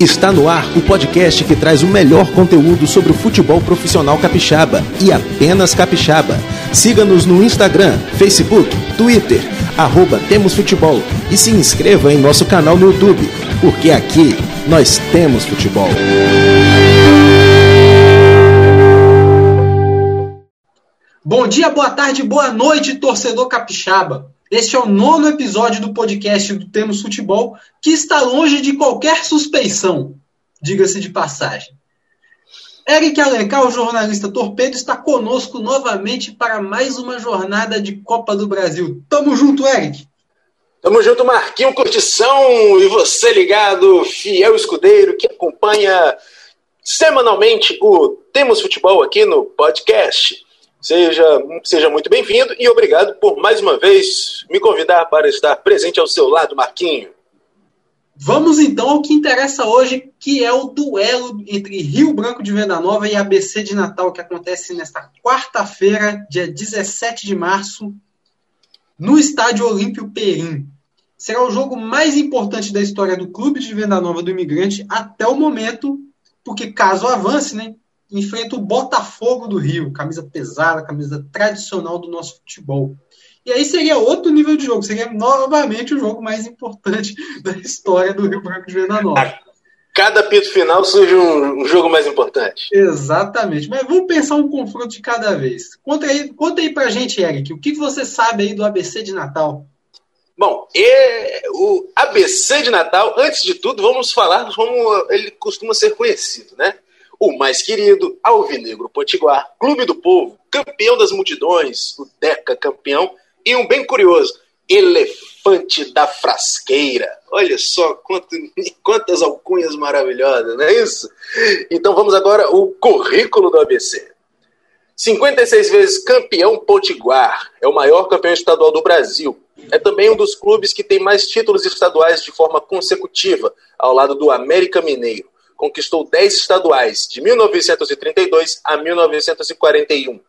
Está no ar o podcast que traz o melhor conteúdo sobre o futebol profissional capixaba e apenas capixaba. Siga-nos no Instagram, Facebook, Twitter, arroba Temos Futebol e se inscreva em nosso canal no YouTube, porque aqui nós temos futebol. Bom dia, boa tarde, boa noite, torcedor capixaba. Este é o nono episódio do podcast do Temos Futebol, que está longe de qualquer suspeição, diga-se de passagem. Eric Alencar, o jornalista Torpedo, está conosco novamente para mais uma jornada de Copa do Brasil. Tamo junto, Eric! Tamo junto, Marquinho Curtição, e você ligado, fiel escudeiro que acompanha semanalmente o Temos Futebol aqui no podcast. Seja, seja muito bem-vindo e obrigado por mais uma vez me convidar para estar presente ao seu lado, Marquinho. Vamos então ao que interessa hoje, que é o duelo entre Rio Branco de Venda Nova e ABC de Natal, que acontece nesta quarta-feira, dia 17 de março, no Estádio Olímpio Perim. Será o jogo mais importante da história do Clube de Venda Nova do Imigrante até o momento, porque caso avance, né, enfrenta o Botafogo do Rio, camisa pesada, camisa tradicional do nosso futebol. E aí seria outro nível de jogo, seria novamente o jogo mais importante da história do Rio Branco de Nova. Cada pito final surge um, um, jogo mais importante. Exatamente. Mas vamos pensar um confronto de cada vez. Conta aí, conta aí pra gente, Eric, o que você sabe aí do ABC de Natal? Bom, e, o ABC de Natal, antes de tudo, vamos falar como ele costuma ser conhecido, né? O mais querido, Alvinegro Potiguar, Clube do Povo, campeão das multidões, o Deca campeão, e um bem curioso, Elefante da Frasqueira. Olha só quanto, quantas alcunhas maravilhosas, não é isso? Então vamos agora ao currículo do ABC. 56 vezes campeão Potiguar, é o maior campeão estadual do Brasil. É também um dos clubes que tem mais títulos estaduais de forma consecutiva, ao lado do América Mineiro conquistou 10 estaduais, de 1932 a 1941.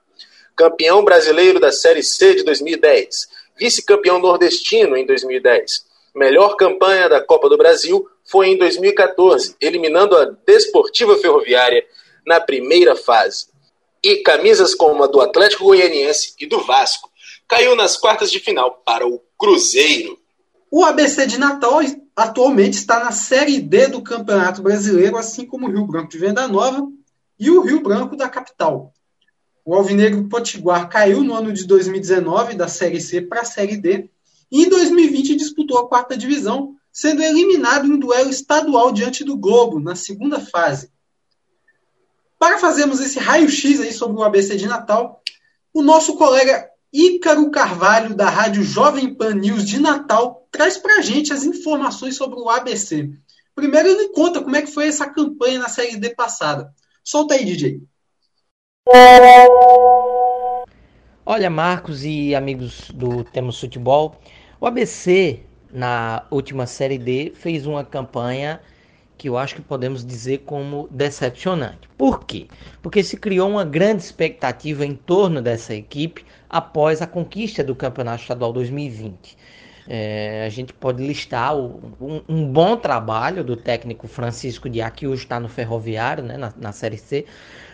Campeão brasileiro da Série C de 2010. Vice-campeão nordestino em 2010. Melhor campanha da Copa do Brasil foi em 2014, eliminando a Desportiva Ferroviária na primeira fase. E camisas como a do Atlético Goianiense e do Vasco caiu nas quartas de final para o Cruzeiro. O ABC de Natal atualmente está na Série D do Campeonato Brasileiro, assim como o Rio Branco de Venda Nova e o Rio Branco da capital. O Alvinegro Potiguar caiu no ano de 2019 da Série C para a Série D e em 2020 disputou a quarta divisão, sendo eliminado em um duelo estadual diante do Globo, na segunda fase. Para fazermos esse raio-x aí sobre o ABC de Natal, o nosso colega Ícaro Carvalho, da Rádio Jovem Pan News de Natal, traz para a gente as informações sobre o ABC. Primeiro ele conta como é que foi essa campanha na Série D passada. Solta aí, DJ. Olha, Marcos e amigos do Temos Futebol, o ABC na última Série D fez uma campanha que eu acho que podemos dizer como decepcionante. Por quê? Porque se criou uma grande expectativa em torno dessa equipe após a conquista do Campeonato Estadual 2020. É, a gente pode listar o, um, um, bom trabalho do técnico Francisco Diá, que hoje está no Ferroviário, né, na, na Série C,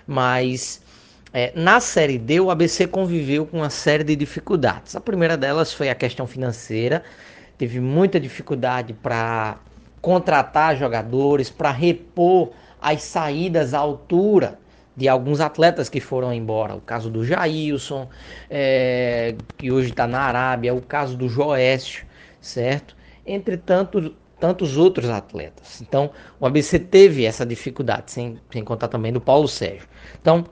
mas é, na Série D o ABC conviveu com uma série de dificuldades. A primeira delas foi a questão financeira, teve muita dificuldade para contratar jogadores, para repor as saídas à altura de alguns atletas que foram embora. O caso do Jailson, é, que hoje está na Arábia, o caso do Joécio, certo? Entre tantos, tantos outros atletas. Então, o ABC teve essa dificuldade, sem, sem contar também do Paulo Sérgio. Então,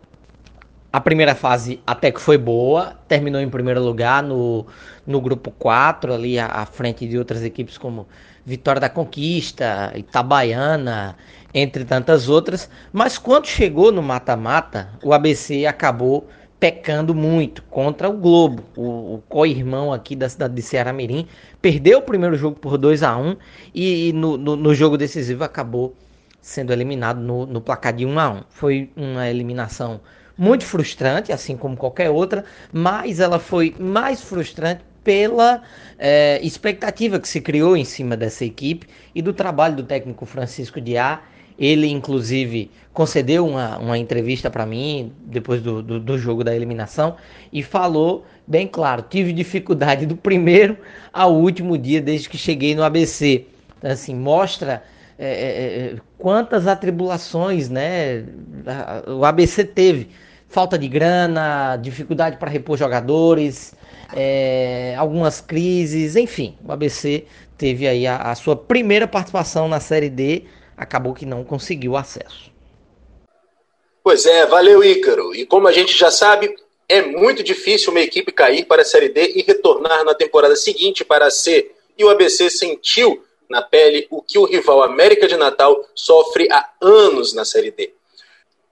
a primeira fase até que foi boa, terminou em primeiro lugar no, no grupo 4, ali à, à frente de outras equipes como Vitória da Conquista, Itabaiana, entre tantas outras. Mas quando chegou no mata-mata, o ABC acabou pecando muito contra o Globo, o, o co-irmão aqui da cidade de Ceará Mirim. Perdeu o primeiro jogo por 2 a 1 e, e no, no, no, jogo decisivo acabou sendo eliminado no, no placar de 1 a 1 Foi uma eliminação muito frustrante, assim como qualquer outra, mas ela foi mais frustrante pela é, expectativa que se criou em cima dessa equipe e do trabalho do técnico Francisco Diá Ele, inclusive, concedeu uma, uma entrevista para mim depois do, do, do, jogo da eliminação e falou bem claro: tive dificuldade do primeiro ao último dia desde que cheguei no ABC. Então, assim, mostra é, é, é, quantas atribulações né, o ABC teve. Falta de grana, dificuldade para repor jogadores, é, algumas crises, enfim, o ABC teve aí a, a sua primeira participação na Série D, acabou que não conseguiu acesso. Pois é, valeu Ícaro. E como a gente já sabe, é muito difícil uma equipe cair para a Série D e retornar na temporada seguinte para a C. E o ABC sentiu na pele o que o rival América de Natal sofre há anos na Série D.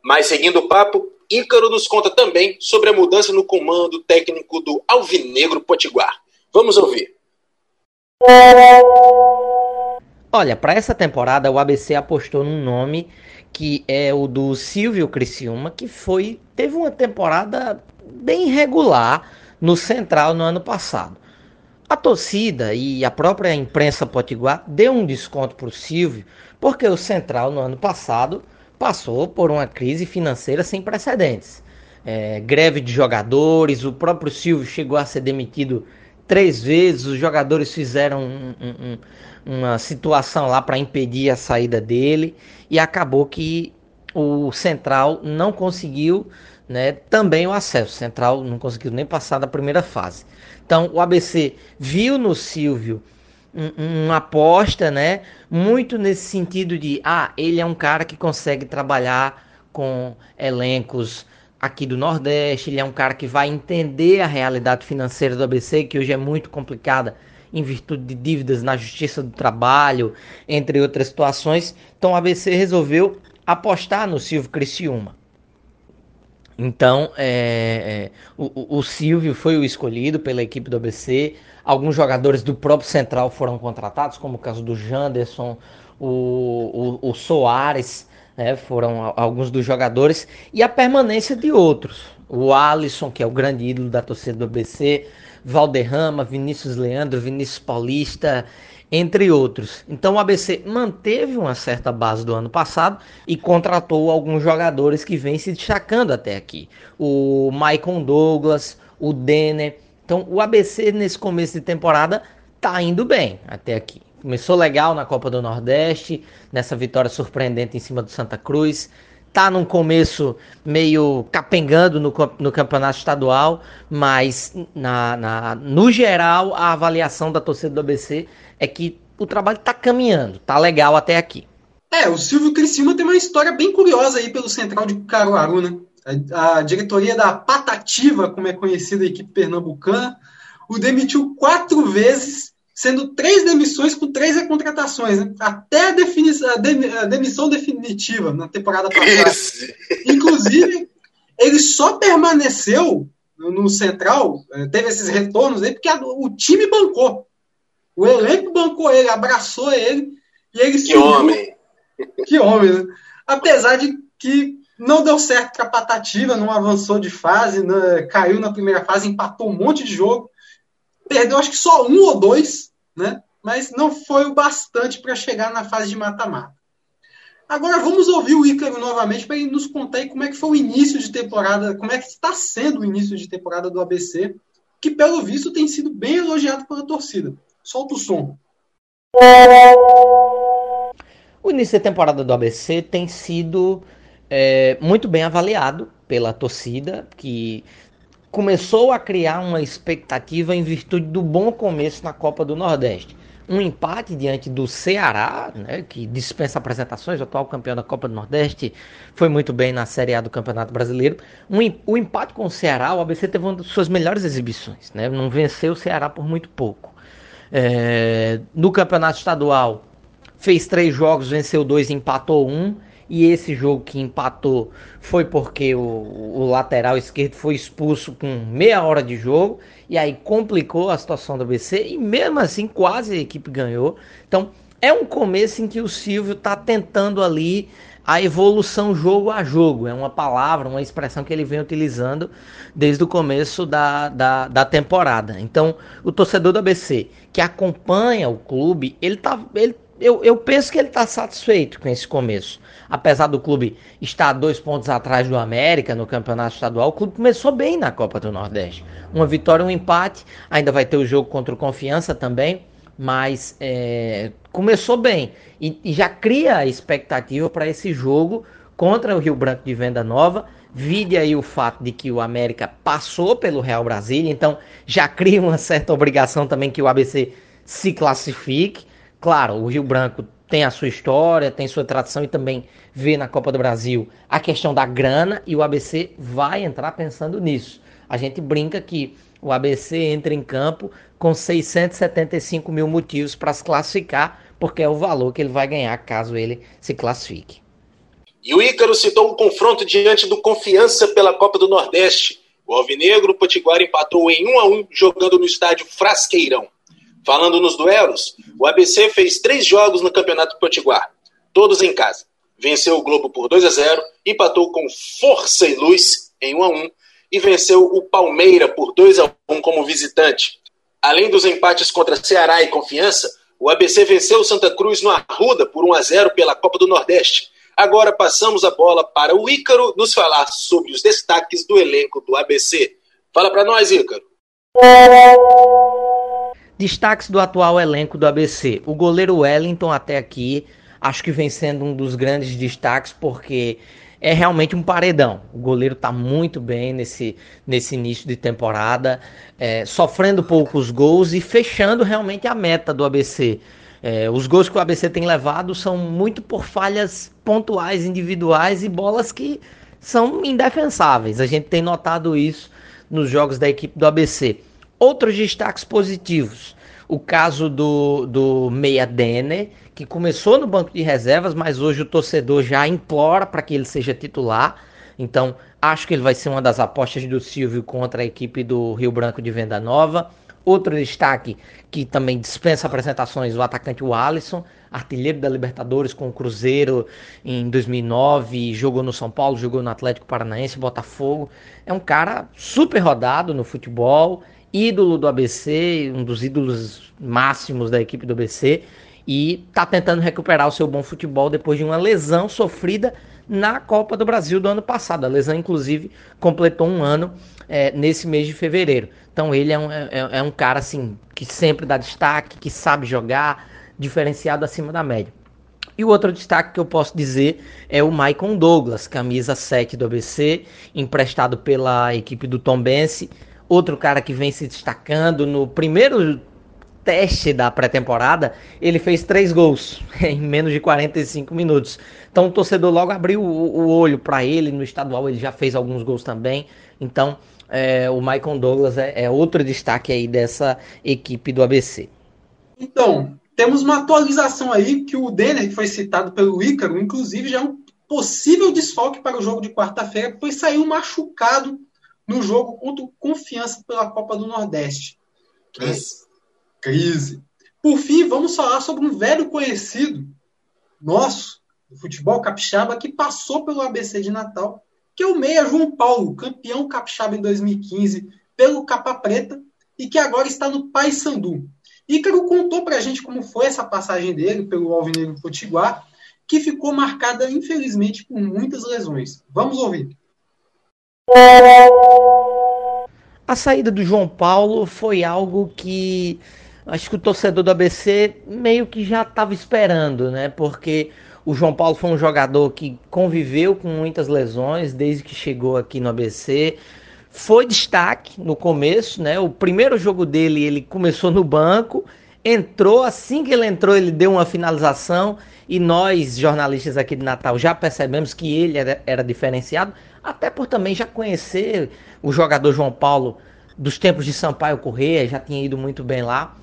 Mas seguindo o papo, Ícaro nos conta também sobre a mudança no comando técnico do Alvinegro Potiguar. Vamos ouvir. Olha, para essa temporada o ABC apostou num nome que é o do Silvio Criciúma, que foi teve uma temporada bem regular no Central no ano passado. A torcida e a própria imprensa potiguar deu um desconto para o Silvio, porque o Central no ano passado passou por uma crise financeira sem precedentes. É, greve de jogadores, o próprio Silvio chegou a ser demitido três vezes, os jogadores fizeram um, um, uma situação lá para impedir a saída dele e acabou que o Central não conseguiu né, também o acesso. O Central não conseguiu nem passar da primeira fase. Então o ABC viu no Silvio um, uma aposta, né, muito nesse sentido de, ah, ele é um cara que consegue trabalhar com elencos aqui do Nordeste, ele é um cara que vai entender a realidade financeira do ABC, que hoje é muito complicada em virtude de dívidas na Justiça do Trabalho, entre outras situações. Então o ABC resolveu apostar no Silvio Criciúma. Então, é, é, o, o, Silvio foi o escolhido pela equipe do ABC. Alguns jogadores do próprio Central foram contratados, como o caso do Janderson, o, o, o Soares, né, foram alguns dos jogadores. E a permanência de outros. O Alisson, que é o grande ídolo da torcida do ABC, Valderrama, Vinícius Leandro, Vinícius Paulista, entre outros. Então o ABC manteve uma certa base do ano passado e contratou alguns jogadores que vêm se destacando até aqui. O Maicon Douglas, o Denner. Então o ABC nesse começo de temporada tá indo bem até aqui. Começou legal na Copa do Nordeste, nessa vitória surpreendente em cima do Santa Cruz tá num começo meio capengando no, no campeonato estadual, mas na, na, no geral a avaliação da torcida do ABC é que o trabalho tá caminhando, tá legal até aqui. É, o Silvio Criciúma tem uma história bem curiosa aí pelo Central de Caruaru, né? A, a diretoria da Patativa, como é conhecida a equipe pernambucana, o demitiu quatro vezes sendo três demissões com três recontratações, né? até a, a, dem a, demissão definitiva na temporada passada. Isso. Inclusive, ele só permaneceu no Central, é, teve esses retornos aí, porque o time bancou. O elenco bancou ele, abraçou ele, e ele Que subiu. homem! Que homem, né? Apesar de que não deu certo para a Patativa, não avançou de fase, né? caiu na primeira fase, empatou um monte de jogo, perdeu acho que só um ou dois né? mas não foi o bastante para chegar na fase de mata-mata. Agora vamos ouvir o Ícaro novamente para ele nos contar aí como é que foi o início de temporada, como é que está sendo o início de temporada do ABC, que pelo visto tem sido bem elogiado pela torcida. Solta o som. O início da temporada do ABC tem sido é, muito bem avaliado pela torcida, que começou a criar uma expectativa em virtude do bom começo na Copa do Nordeste. Um empate diante do Ceará, né, que dispensa apresentações, o atual campeão da Copa do Nordeste, foi muito bem na Série A do Campeonato Brasileiro. Um, o empate com o Ceará, o ABC teve uma das suas melhores exibições, né, não venceu o Ceará por muito pouco. É, no Campeonato Estadual, fez três jogos, venceu dois, empatou um e esse jogo que empatou foi porque o, o, lateral esquerdo foi expulso com meia hora de jogo e aí complicou a situação do ABC e mesmo assim quase a equipe ganhou. Então é um começo em que o Silvio está tentando ali a evolução jogo a jogo. É uma palavra, uma expressão que ele vem utilizando desde o começo da, da, da temporada. Então, o torcedor do ABC que acompanha o clube, ele, tá, ele eu, eu penso que ele está satisfeito com esse começo. Apesar do clube estar dois pontos atrás do América no campeonato estadual, o clube começou bem na Copa do Nordeste. Uma vitória, um empate. Ainda vai ter o jogo contra o Confiança também, mas é, começou bem e, e já cria expectativa para esse jogo contra o Rio Branco de Venda Nova. Vide aí o fato de que o América passou pelo Real Brasília, então já cria uma certa obrigação também que o ABC se classifique. Claro, o Rio Branco tem a sua história, tem sua tradição e também vê na Copa do Brasil a questão da grana e o ABC vai entrar pensando nisso. A gente brinca que o ABC entra em campo com 675 mil motivos para se classificar, porque é o valor que ele vai ganhar caso ele se classifique. E o Ícaro citou um confronto diante do Confiança pela Copa do Nordeste. O Alvinegro Potiguar empatou em 1 a 1 jogando no estádio Frasqueirão. Falando nos duelos, o ABC fez três jogos no Campeonato Potiguar, todos em casa. Venceu o Globo por 2 a 0, empatou com força e luz em 1 a 1 e venceu o Palmeira por 2 a 1 como visitante. Além dos empates contra Ceará e Confiança, o ABC venceu o Santa Cruz no Arruda por 1 a 0 pela Copa do Nordeste Agora passamos a bola para o Ícaro nos falar sobre os destaques do elenco do ABC. Fala para nós, Ícaro. Destaques do atual elenco do ABC. O goleiro Wellington até aqui acho que vem sendo um dos grandes destaques porque é realmente um paredão. O goleiro está muito bem nesse, nesse início de temporada, é, sofrendo poucos gols e fechando realmente a meta do ABC. É, os gols que o ABC tem levado são muito por falhas pontuais, individuais e bolas que são indefensáveis. A gente tem notado isso nos jogos da equipe do ABC. Outros destaques positivos. O caso do, do Meia Denner, que começou no banco de reservas, mas hoje o torcedor já implora para que ele seja titular. Então, acho que ele vai ser uma das apostas do Silvio contra a equipe do Rio Branco de Venda Nova. Outro destaque que também dispensa apresentações, o atacante Alisson, artilheiro da Libertadores com o Cruzeiro em 2009, jogou no São Paulo, jogou no Atlético Paranaense, Botafogo. É um cara super rodado no futebol, ídolo do ABC, um dos ídolos máximos da equipe do ABC e está tentando recuperar o seu bom futebol depois de uma lesão sofrida na Copa do Brasil do ano passado. A lesão, inclusive, completou um ano é, nesse mês de fevereiro. Então ele é um, é, é um cara assim que sempre dá destaque, que sabe jogar, diferenciado acima da média. E o outro destaque que eu posso dizer é o Maicon Douglas, camisa 7 do ABC, emprestado pela equipe do Tom Bense. Outro cara que vem se destacando no primeiro teste da pré-temporada, ele fez três gols em menos de 45 minutos. Então o torcedor logo abriu o, o olho para ele. No estadual ele já fez alguns gols também. Então é, o Michael Douglas é, é, outro destaque aí dessa equipe do ABC. Então, temos uma atualização aí que o Denner, que foi citado pelo Ícaro, inclusive já é um possível desfalque para o jogo de quarta-feira, pois saiu machucado no jogo contra o Confiança pela Copa do Nordeste. Crise. Crise. Por fim, vamos falar sobre um velho conhecido nosso, do futebol capixaba, que passou pelo ABC de Natal que é o meia João Paulo, campeão capixaba em 2015 pelo Capa Preta e que agora está no Paysandu. Ícaro contou para a gente como foi essa passagem dele pelo Alvinegro Potiguar, que ficou marcada, infelizmente, por muitas lesões. Vamos ouvir. A saída do João Paulo foi algo que acho que o torcedor do ABC meio que já estava esperando, né? Porque o João Paulo foi um jogador que conviveu com muitas lesões desde que chegou aqui no ABC. Foi destaque no começo, né? O primeiro jogo dele, ele começou no banco, entrou, assim que ele entrou, ele deu uma finalização e nós, jornalistas aqui de Natal, já percebemos que ele era, era diferenciado, até por também já conhecer o jogador João Paulo dos tempos de Sampaio Corrêa, já tinha ido muito bem lá.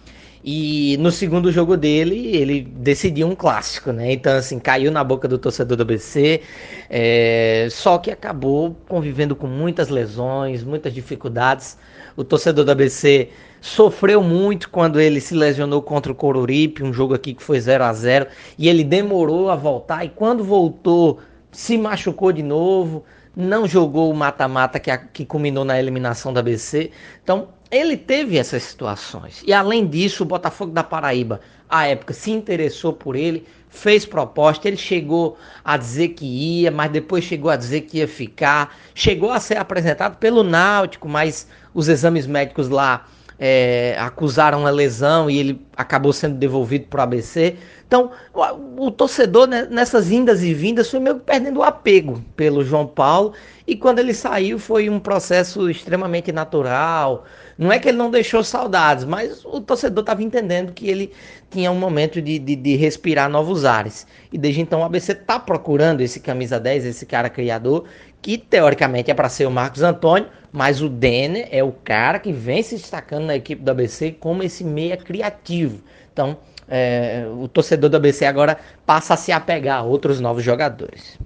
E no segundo jogo dele, ele decidiu um clássico, né? Então, assim, caiu na boca do torcedor do ABC. É... Só que acabou convivendo com muitas lesões, muitas dificuldades. O torcedor do ABC sofreu muito quando ele se lesionou contra o Coruripe, um jogo aqui que foi 0 a 0 E ele demorou a voltar. E quando voltou, se machucou de novo não jogou o mata-mata que, que culminou na eliminação da ABC. Então, ele teve essas situações. E além disso, o Botafogo da Paraíba, à época, se interessou por ele, fez proposta, ele chegou a dizer que ia, mas depois chegou a dizer que ia ficar, chegou a ser apresentado pelo Náutico, mas os exames médicos lá é, acusaram uma lesão e ele acabou sendo devolvido para o ABC. Então, o, o, torcedor né, nessas indas e vindas foi meio perdendo o apego pelo João Paulo e quando ele saiu foi um processo extremamente natural. Não é que ele não deixou saudades, mas o torcedor estava entendendo que ele tinha um momento de, de, de, respirar novos ares. E desde então o ABC está procurando esse camisa 10, esse cara criador, que teoricamente é para ser o Marcos Antônio, mas o Denner é o cara que vem se destacando na equipe do ABC como esse meia criativo. Então, é, o torcedor do ABC agora passa a se apegar a outros novos jogadores.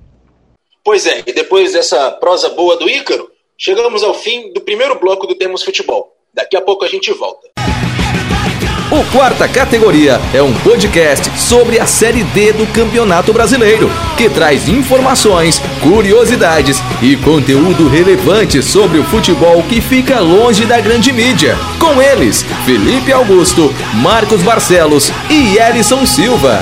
Pois é, e depois dessa prosa boa do Ícaro, chegamos ao fim do primeiro bloco do Temos Futebol. Daqui a pouco a gente volta. O Quarta Categoria é um podcast sobre a Série D do Campeonato Brasileiro, que traz informações, curiosidades e conteúdo relevante sobre o futebol que fica longe da grande mídia. Com eles, Felipe Augusto, Marcos Barcelos e Elison Silva.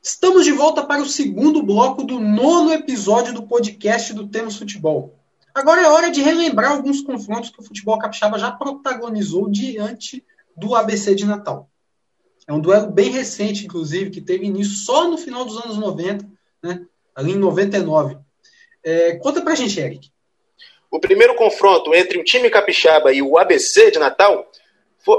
Estamos de volta para o segundo bloco do nono episódio do podcast do Temos Futebol. Agora é hora de relembrar alguns confrontos que o futebol capixaba já protagonizou diante do ABC de Natal. É um duelo bem recente, inclusive, que teve início só no final dos anos 90, né? ali em 99. É, conta pra gente, Eric. O primeiro confronto entre o time capixaba e o ABC de Natal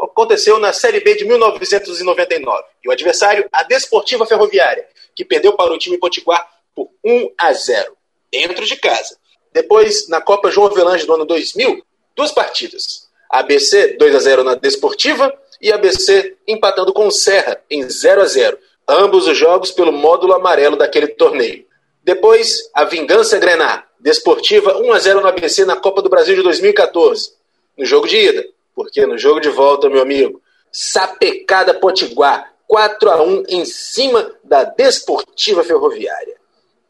aconteceu na Série B de 1999. E o adversário, a Desportiva Ferroviária, que perdeu para o time Potiguar por 1 a 0, dentro de casa. Depois, na Copa João Avelange do ano 2000, duas partidas. ABC 2 a 0 na Desportiva e ABC empatando com o Serra em 0 a 0. Ambos os jogos pelo módulo amarelo daquele torneio. Depois, a Vingança Grenar, Desportiva 1 a 0 no ABC na Copa do Brasil de 2014. No jogo de ida, porque no jogo de volta, meu amigo, sapecada Potiguar, 4 a 1 em cima da Desportiva Ferroviária.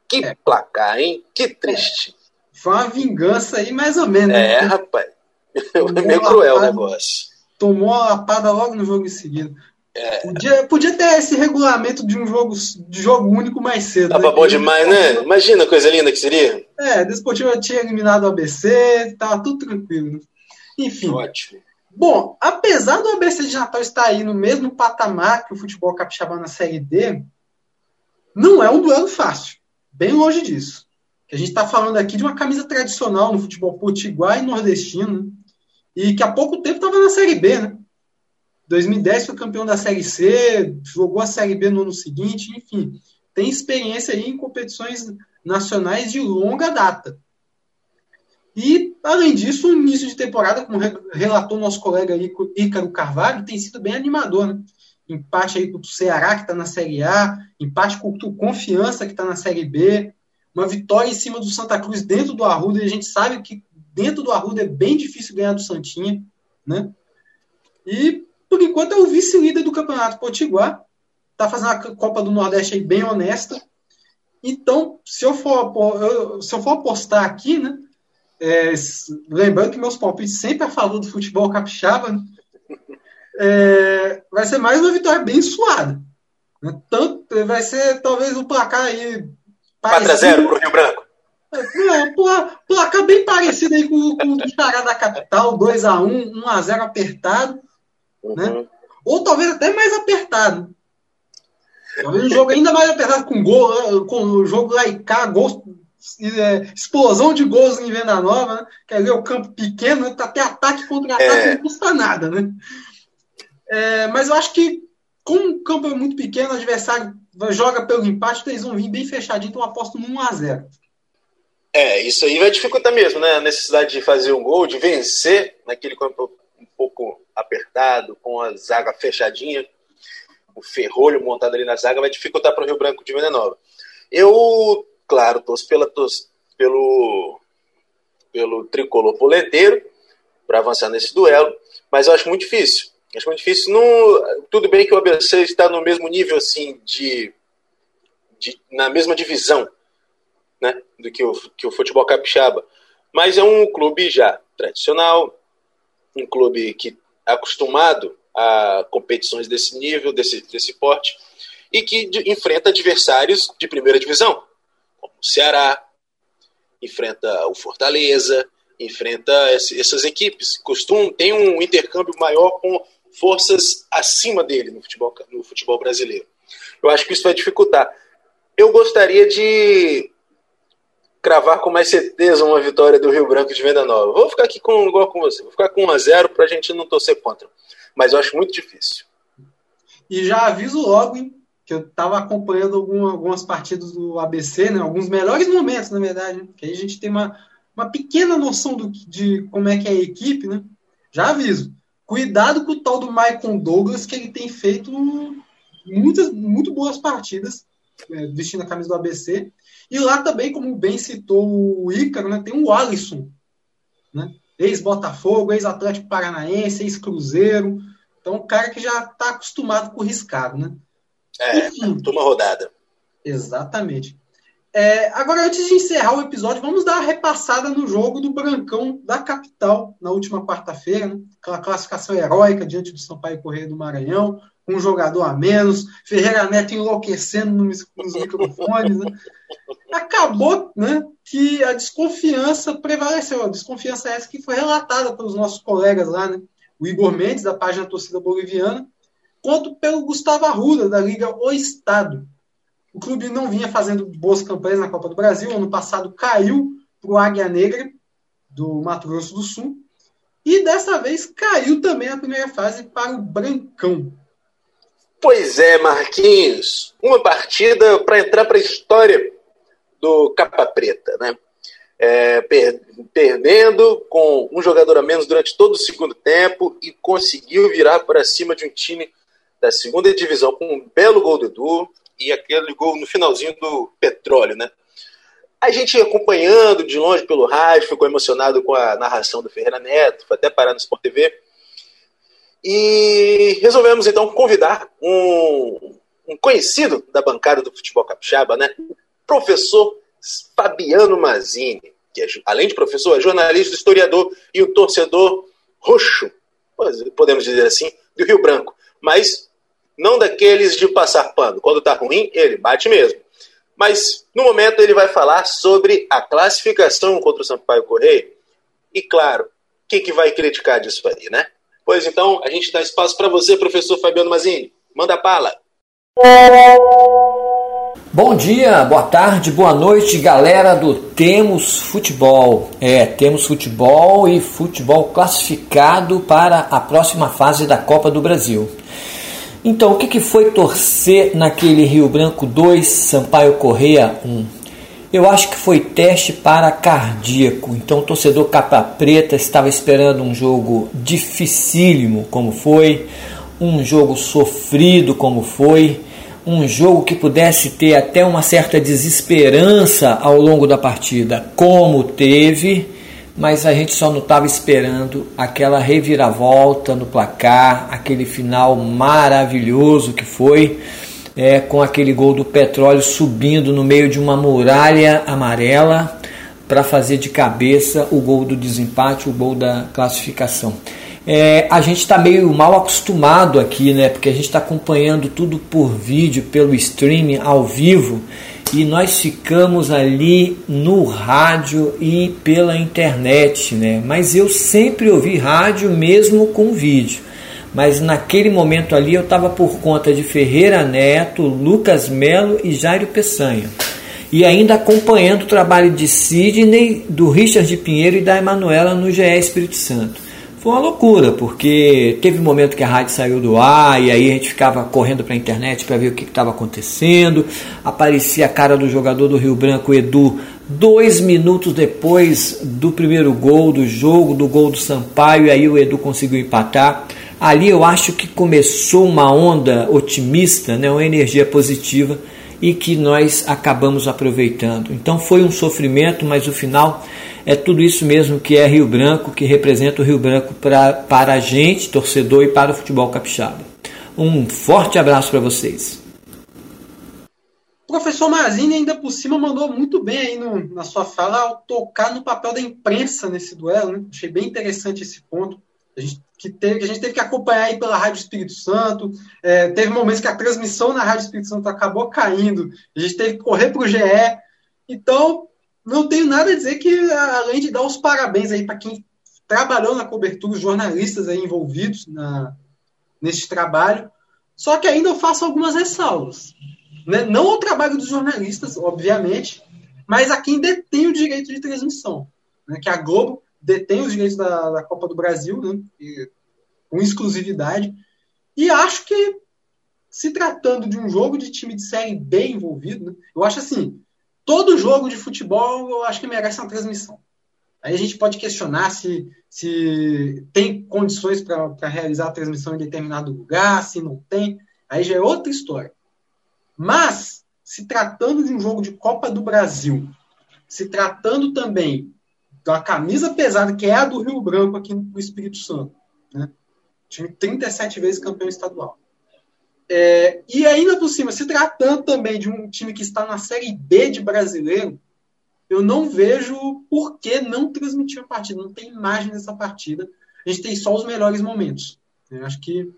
Que é. placar, hein? Que triste. Foi uma vingança aí, mais ou menos. Né? É, rapaz. Foi meio cruel o negócio. Tomou a lapada logo no jogo em seguida. É. Podia, podia ter esse regulamento de um jogo, de jogo único mais cedo. Tava né? bom demais, né? Imagina a coisa linda que seria. É, Desportivo tinha eliminado o ABC, tava tudo tranquilo. Enfim. Ótimo. Bom, apesar do ABC de Natal estar aí no mesmo patamar que o futebol capixaba na Série D, não é um duelo fácil. Bem longe disso. A gente está falando aqui de uma camisa tradicional no futebol potiguar e nordestino, né? e que há pouco tempo estava na Série B, né? 2010 foi campeão da Série C, jogou a Série B no ano seguinte, enfim, tem experiência aí em competições nacionais de longa data. E, além disso, o início de temporada, como relatou nosso colega Ícaro Carvalho, tem sido bem animador, né? Empate aí com o Ceará, que está na Série A, empate com o Confiança, que está na Série B, uma vitória em cima do Santa Cruz dentro do Arruda, e a gente sabe que dentro do Arruda é bem difícil ganhar do Santinha, né? E, por enquanto, é o vice-líder do Campeonato Potiguar, tá fazendo a Copa do Nordeste aí bem honesta. Então, se eu for, se eu for apostar aqui, né? É, lembrando que meus palpites sempre a favor do futebol capixaba, né? é, vai ser mais uma vitória bem suada. Né? Tanto, vai ser talvez um placar aí 4x0 pro Rio Branco. É, placar bem parecido aí com, com o Xará da capital, 2x1, 1x0 apertado. Uhum. Né? Ou talvez até mais apertado. Talvez um jogo ainda mais apertado com gol, com o jogo lá e cá, gols, é, explosão de gols em Venda Nova, né? Quer dizer, o campo pequeno, né? até ataque contra ataque, é. não custa nada, né? É, mas eu acho que, como o campo é muito pequeno, o adversário joga pelo empate, eles vão vir bem fechadinho, então aposto no 1x0. É, isso aí vai dificultar mesmo, né? A necessidade de fazer um gol, de vencer naquele campo um pouco apertado, com a zaga fechadinha, o ferrolho montado ali na zaga, vai dificultar para o Rio Branco de Venda Nova. Eu, claro, torço pela, torço pelo, pelo tricolor poleteiro para avançar nesse duelo, mas eu acho muito difícil. Acho muito difícil. Tudo bem que o ABC está no mesmo nível, assim, de, de na mesma divisão, né, do que o, que o futebol capixaba. Mas é um clube já tradicional, um clube que é acostumado a competições desse nível, desse, desse porte, e que de, enfrenta adversários de primeira divisão, como o Ceará, enfrenta o Fortaleza, enfrenta essas equipes. Costum, tem um intercâmbio maior com forças acima dele no futebol, no futebol brasileiro. Eu acho que isso vai dificultar. Eu gostaria de cravar com mais certeza uma vitória do Rio Branco de Venda Nova. Vou ficar aqui com, igual com você, vou ficar com 1 a 0 para a gente não torcer contra. Mas eu acho muito difícil. E já aviso logo, hein, que eu estava acompanhando algumas partidas do ABC, né, alguns melhores momentos, na verdade, né, que aí a gente tem uma, uma pequena noção do, de como é que é a equipe, né? Já aviso. Cuidado com o tal do Michael Douglas, que ele tem feito muitas, muito boas partidas, é, vestindo a camisa do ABC. E lá também, como bem citou o Ícaro, né, tem o Alisson, né? ex-Botafogo, ex-Atlético Paranaense, ex-Cruzeiro. Então, um cara que já está acostumado com o riscado, né? É, Enfim, uma rodada. Exatamente. É, agora, antes de encerrar o episódio, vamos dar uma repassada no jogo do Brancão da capital na última quarta-feira, né? aquela classificação heróica diante do Sampaio Correia do Maranhão, um jogador a menos, Ferreira Neto enlouquecendo nos, nos microfones. Né? Acabou né, que a desconfiança prevaleceu, a desconfiança essa que foi relatada pelos nossos colegas lá, né? o Igor Mendes, da página Torcida Boliviana, quanto pelo Gustavo Arruda, da Liga O Estado. O clube não vinha fazendo boas campanhas na Copa do Brasil. Ano passado caiu para o Águia Negra, do Mato Grosso do Sul. E dessa vez caiu também a primeira fase para o Brancão. Pois é, Marquinhos. Uma partida para entrar para a história do Capa Preta, né? É, per perdendo com um jogador a menos durante todo o segundo tempo e conseguiu virar para cima de um time da segunda divisão com um belo gol do Edu, e aquele gol no finalzinho do Petróleo, né? A gente acompanhando de longe pelo rádio, ficou emocionado com a narração do Ferreira Neto, foi até parar no Sport TV. E resolvemos então convidar um, um conhecido da bancada do futebol capixaba, né? Professor Fabiano Mazini, que é, além de professor, é jornalista, historiador e um torcedor roxo, podemos dizer assim, do Rio Branco. Mas não daqueles de passar pano. Quando tá ruim, ele bate mesmo. Mas no momento ele vai falar sobre a classificação contra o Sampaio Correia. E claro, o que, vai criticar disso aí, né? Pois então, a gente dá espaço para você, professor Fabiano Mazini. Manda bala. Bom dia, boa tarde, boa noite, galera do Temos Futebol. É, temos futebol e futebol classificado para a próxima fase da Copa do Brasil. Então, o que, que foi torcer naquele Rio Branco 2, Sampaio Correia 1? Eu acho que foi teste para cardíaco. Então, o torcedor capa preta estava esperando um jogo dificílimo, como foi, um jogo sofrido, como foi, um jogo que pudesse ter até uma certa desesperança ao longo da partida, como teve mas a gente só não estava esperando aquela reviravolta no placar, aquele final maravilhoso que foi, é, com aquele gol do Petróleo subindo no meio de uma muralha amarela para fazer de cabeça o gol do desempate, o gol da classificação. É, a gente está meio mal acostumado aqui, né? Porque a gente está acompanhando tudo por vídeo, pelo streaming, ao vivo e nós ficamos ali no rádio e pela internet, né? Mas eu sempre ouvi rádio mesmo com vídeo. Mas naquele momento ali eu estava por conta de Ferreira Neto, Lucas Melo e Jairo Peçanha. E ainda acompanhando o trabalho de Sidney, do Richard Pinheiro e da Emanuela no GE Espírito Santo. Foi uma loucura, porque teve um momento que a rádio saiu do ar e aí a gente ficava correndo para a internet para ver o que estava acontecendo. Aparecia a cara do jogador do Rio Branco, Edu, dois minutos depois do primeiro gol do jogo, do gol do Sampaio, e aí o Edu conseguiu empatar. Ali eu acho que começou uma onda otimista, né, uma energia positiva e que nós acabamos aproveitando. Então foi um sofrimento, mas o final é tudo isso mesmo que é Rio Branco, que representa o Rio Branco pra, para a gente, torcedor, e para o futebol capixaba. Um forte abraço para vocês. professor Mazini ainda por cima mandou muito bem aí no, na sua fala ao tocar no papel da imprensa nesse duelo. Né? Achei bem interessante esse ponto. A gente, que teve, a gente teve que acompanhar aí pela Rádio Espírito Santo. É, teve momentos que a transmissão na Rádio Espírito Santo acabou caindo. A gente teve que correr para o GE. Então, não tenho nada a dizer que, além de dar os parabéns aí para quem trabalhou na cobertura, os jornalistas aí envolvidos na, nesse trabalho, só que ainda eu faço algumas ressalvas. Né? Não ao trabalho dos jornalistas, obviamente, mas a quem detém o direito de transmissão. Né? Que a Globo detém os direitos da, da Copa do Brasil, né? E, com exclusividade. E acho que, se tratando de um jogo de time de série B envolvido, né? eu acho assim: todo jogo de futebol eu acho que merece uma transmissão. Aí a gente pode questionar se, se tem condições para realizar a transmissão em determinado lugar, se não tem. Aí já é outra história. Mas, se tratando de um jogo de Copa do Brasil, se tratando também da camisa pesada, que é a do Rio Branco aqui no Espírito Santo, né? time 37 vezes campeão estadual. É, e ainda por cima, se tratando também de um time que está na Série B de brasileiro, eu não vejo por que não transmitir a partida. Não tem imagem dessa partida. A gente tem só os melhores momentos. Eu acho que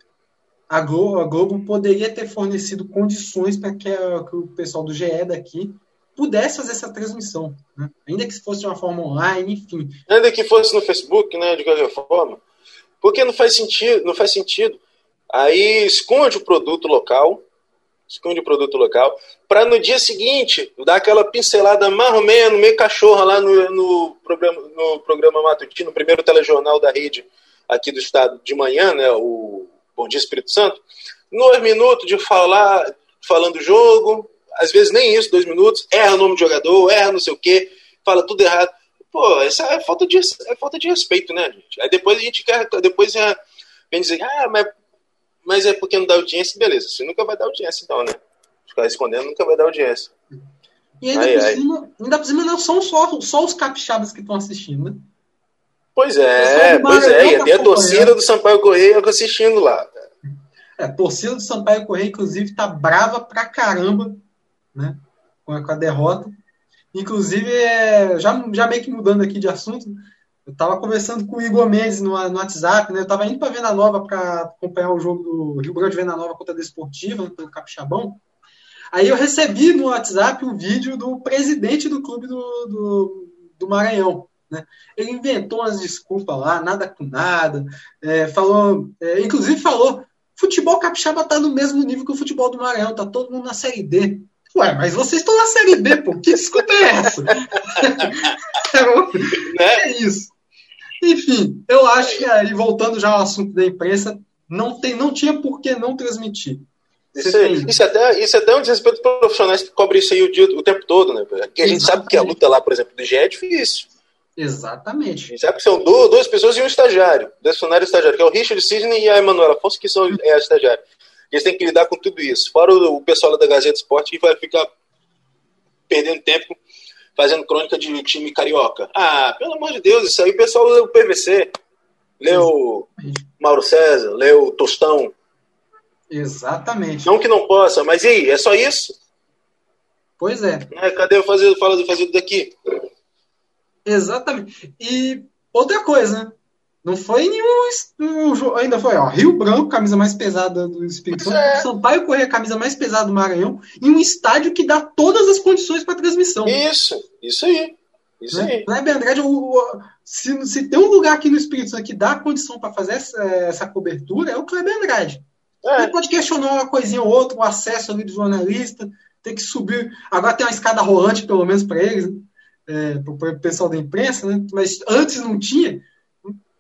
a Globo, a Globo poderia ter fornecido condições para que, que, o pessoal do GE daqui pudesse fazer essa transmissão. Né? Ainda que fosse de uma forma online, enfim. Ainda que fosse no Facebook, né, de qualquer forma. Porque não faz sentido, não faz sentido. Aí esconde o produto local, esconde o produto local, para no dia seguinte dar aquela pincelada ou menos, meio cachorra lá no, no, programa, no programa matutino, no primeiro telejornal da rede aqui do estado de manhã, né, o Bom Dia Espírito Santo, dois minutos de falar, falando jogo, às vezes nem isso, dois minutos, erra o nome do jogador, erra não sei o quê, fala tudo errado. Pô, essa é falta de, é falta de respeito, né, gente? Aí depois a gente quer, depois vem dizer, ah, mas mas é porque não dá audiência, beleza. Você nunca vai dar audiência, então, né? Ficar escondendo nunca vai dar audiência. E ainda, ai, por, ai. Cima, ainda por cima não são só, só os capixabas que estão assistindo, né? Pois é, pois é. E a torcida do Sampaio Correia assistindo lá. É, a torcida do Sampaio Correia, inclusive, tá brava pra caramba, né? Com a, com a derrota. Inclusive, é, já, já meio que mudando aqui de assunto, eu estava conversando com o Igor Mendes no, no WhatsApp, né? Eu estava indo para Venda Nova para acompanhar o jogo do Rio Grande Venda Nova contra a Desportiva, pelo Capixabão. Aí eu recebi no WhatsApp um vídeo do presidente do clube do, do, do Maranhão. Né? Ele inventou umas desculpas lá, nada com nada. É, falou, é, inclusive falou: futebol capixaba está no mesmo nível que o futebol do Maranhão, tá todo mundo na Série D. Ué, mas vocês estão na Série B, pô. Que desculpa é essa? é, é isso. Enfim, eu acho que aí, voltando já ao assunto da imprensa, não, tem, não tinha por que não transmitir. Isso, é, isso, é até, isso é até um desrespeito profissionais que cobrem isso aí o, dia, o tempo todo, né? Porque a gente Exatamente. sabe que a luta lá, por exemplo, do GE é difícil. Exatamente. A gente sabe que são duas, duas pessoas e um estagiário, dois funcionários estagiários, que é o Richard Sidney e a Emanuela Afonso, que são é a estagiária. Eles têm que lidar com tudo isso. Fora o, o pessoal da Gazeta Esporte que vai ficar perdendo tempo fazendo crônica de time carioca. Ah, pelo amor de Deus, isso aí o pessoal lê o PVC, o Mauro César, o Tostão. Exatamente. Não que não possa, mas e aí, é só isso? Pois é. é cadê o fazer, fala do fazer daqui? Exatamente. E outra coisa, né? Não foi nenhum. Ainda foi, ó. Rio Branco, camisa mais pesada do Espírito Santo. É. Sampaio Correia, camisa mais pesada do Maranhão. E um estádio que dá todas as condições para transmissão. Isso, isso aí. Isso né? aí. Kleber Andrade, o, o, se, se tem um lugar aqui no Espírito Santo que dá condição para fazer essa, essa, cobertura, é o Kleber Andrade. É. Ele pode questionar uma coisinha ou outra, o acesso ali do jornalista, tem que subir. Agora tem uma escada rolante, pelo menos, para eles, né? é, para o pessoal da imprensa, né? mas antes não tinha.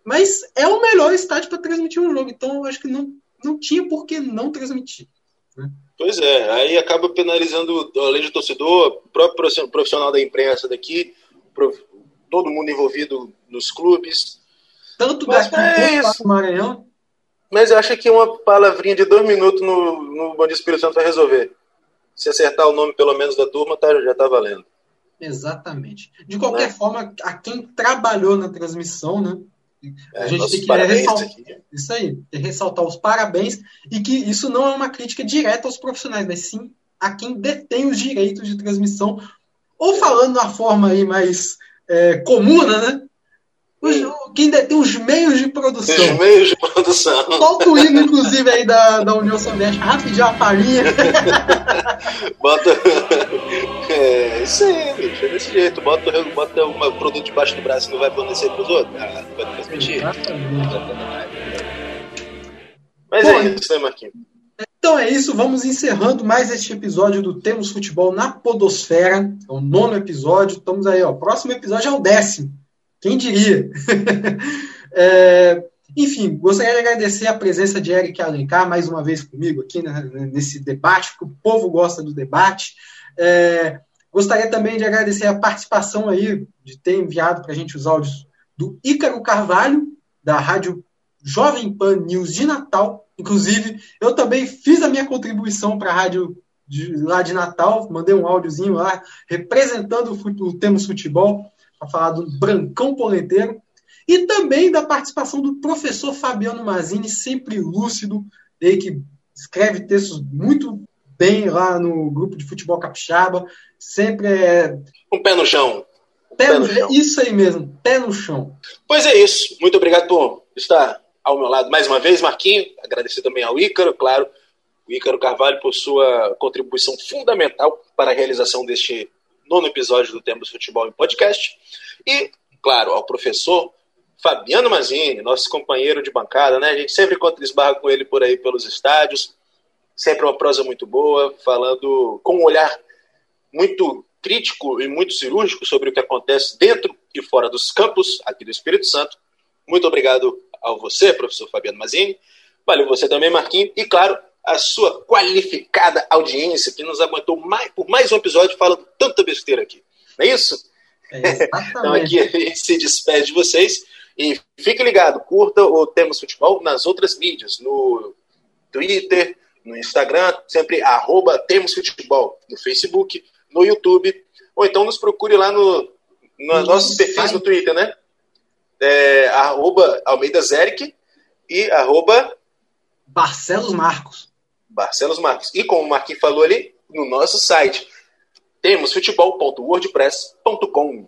Mas é o melhor estádio para transmitir um jogo, então eu acho que não, não tinha por que não transmitir. Né? Pois é, aí acaba penalizando, além do torcedor, o próprio profissional da imprensa daqui, todo mundo envolvido nos clubes. Tanto Mas é do Maranhão. Mas eu acho que uma palavrinha de dois minutos no, no Bom Dia Espírito Santo vai resolver. Se acertar o nome, pelo menos, da turma, tá, já tá valendo. Exatamente. De qualquer né? forma, a quem trabalhou na transmissão, né? A é, gente tem que ressaltar, isso aí, tem que ressaltar os parabéns e que isso não é uma crítica direta aos profissionais, mas sim a quem detém os direitos de transmissão, ou falando na forma aí mais é, comuna, né? Os, quem detém os meios de produção. Os meios de produção. Solta o hino, inclusive, aí da, da União Soviética, rapidinho a palhinha. Bota. É isso aí, bicho, é desse jeito. Bota, bota um produto debaixo do braço e não vai fornecer para os outros. Ah, não vai transmitir. Mas Bom, é isso, né, Marquinhos? Então é isso, vamos encerrando mais este episódio do Temos Futebol na Podosfera. É o nono episódio. Estamos aí, ó. Próximo episódio é o décimo. Quem diria? é, enfim, gostaria de agradecer a presença de Eric Alencar mais uma vez comigo aqui né, nesse debate, porque o povo gosta do debate. É, gostaria também de agradecer a participação aí, de ter enviado para a gente os áudios do Ícaro Carvalho, da Rádio Jovem Pan News de Natal. Inclusive, eu também fiz a minha contribuição para a rádio de, lá de Natal, mandei um áudiozinho lá, representando o, o Futebol para falar do Brancão Polenteiro, e também da participação do professor Fabiano Mazini, sempre lúcido, ele que escreve textos muito bem lá no grupo de futebol capixaba, sempre é... Um pé no chão. Pé, pé no chão. Isso aí mesmo, pé no chão. Pois é isso. Muito obrigado por estar ao meu lado mais uma vez, Marquinho. Agradecer também ao Ícaro, claro, o Ícaro Carvalho por sua contribuição fundamental para a realização deste nono episódio do Temos Futebol em Podcast. E, claro, ao professor Fabiano Mazini, nosso companheiro de bancada, né? A gente sempre encontra esbarra com ele por aí pelos estádios. Sempre uma prosa muito boa, falando com um olhar muito crítico e muito cirúrgico sobre o que acontece dentro e fora dos campos aqui do Espírito Santo. Muito obrigado a você, professor Fabiano Mazini. Valeu você também, Marquinhos. E, claro, a sua qualificada audiência que nos aguentou mais, por mais um episódio falando tanta besteira aqui. Não é isso? É, então aqui a gente se despede de vocês e fique ligado, curta o Temos Futebol nas outras mídias, no Twitter, no Instagram, sempre arroba Temos Futebol, no Facebook, no YouTube, ou então nos procure lá no, no nossos perfis no Twitter, né? É, arroba Almeida Zeric e arroba Barcelos Marcos. Barcelos Marques. E como o Marquinhos falou ali, no nosso site, temos futebol.wordpress.com.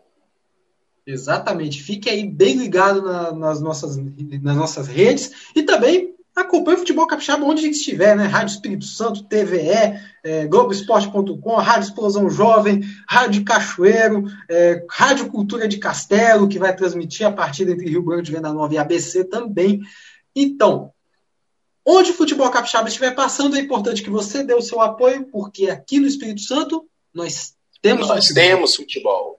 Exatamente. Fique aí bem ligado na, nas, nossas, nas nossas redes e também acompanhe o Futebol Capixaba onde estiver, né? Rádio Espírito Santo, TVE, é, Globoesporte.com, Rádio Explosão Jovem, Rádio Cachoeiro, é, Rádio Cultura de Castelo, que vai transmitir a partida entre Rio Grande, Venda Nova e ABC também. Então, Onde o futebol capixaba estiver passando, é importante que você dê o seu apoio, porque aqui no Espírito Santo nós temos nós futebol. temos futebol.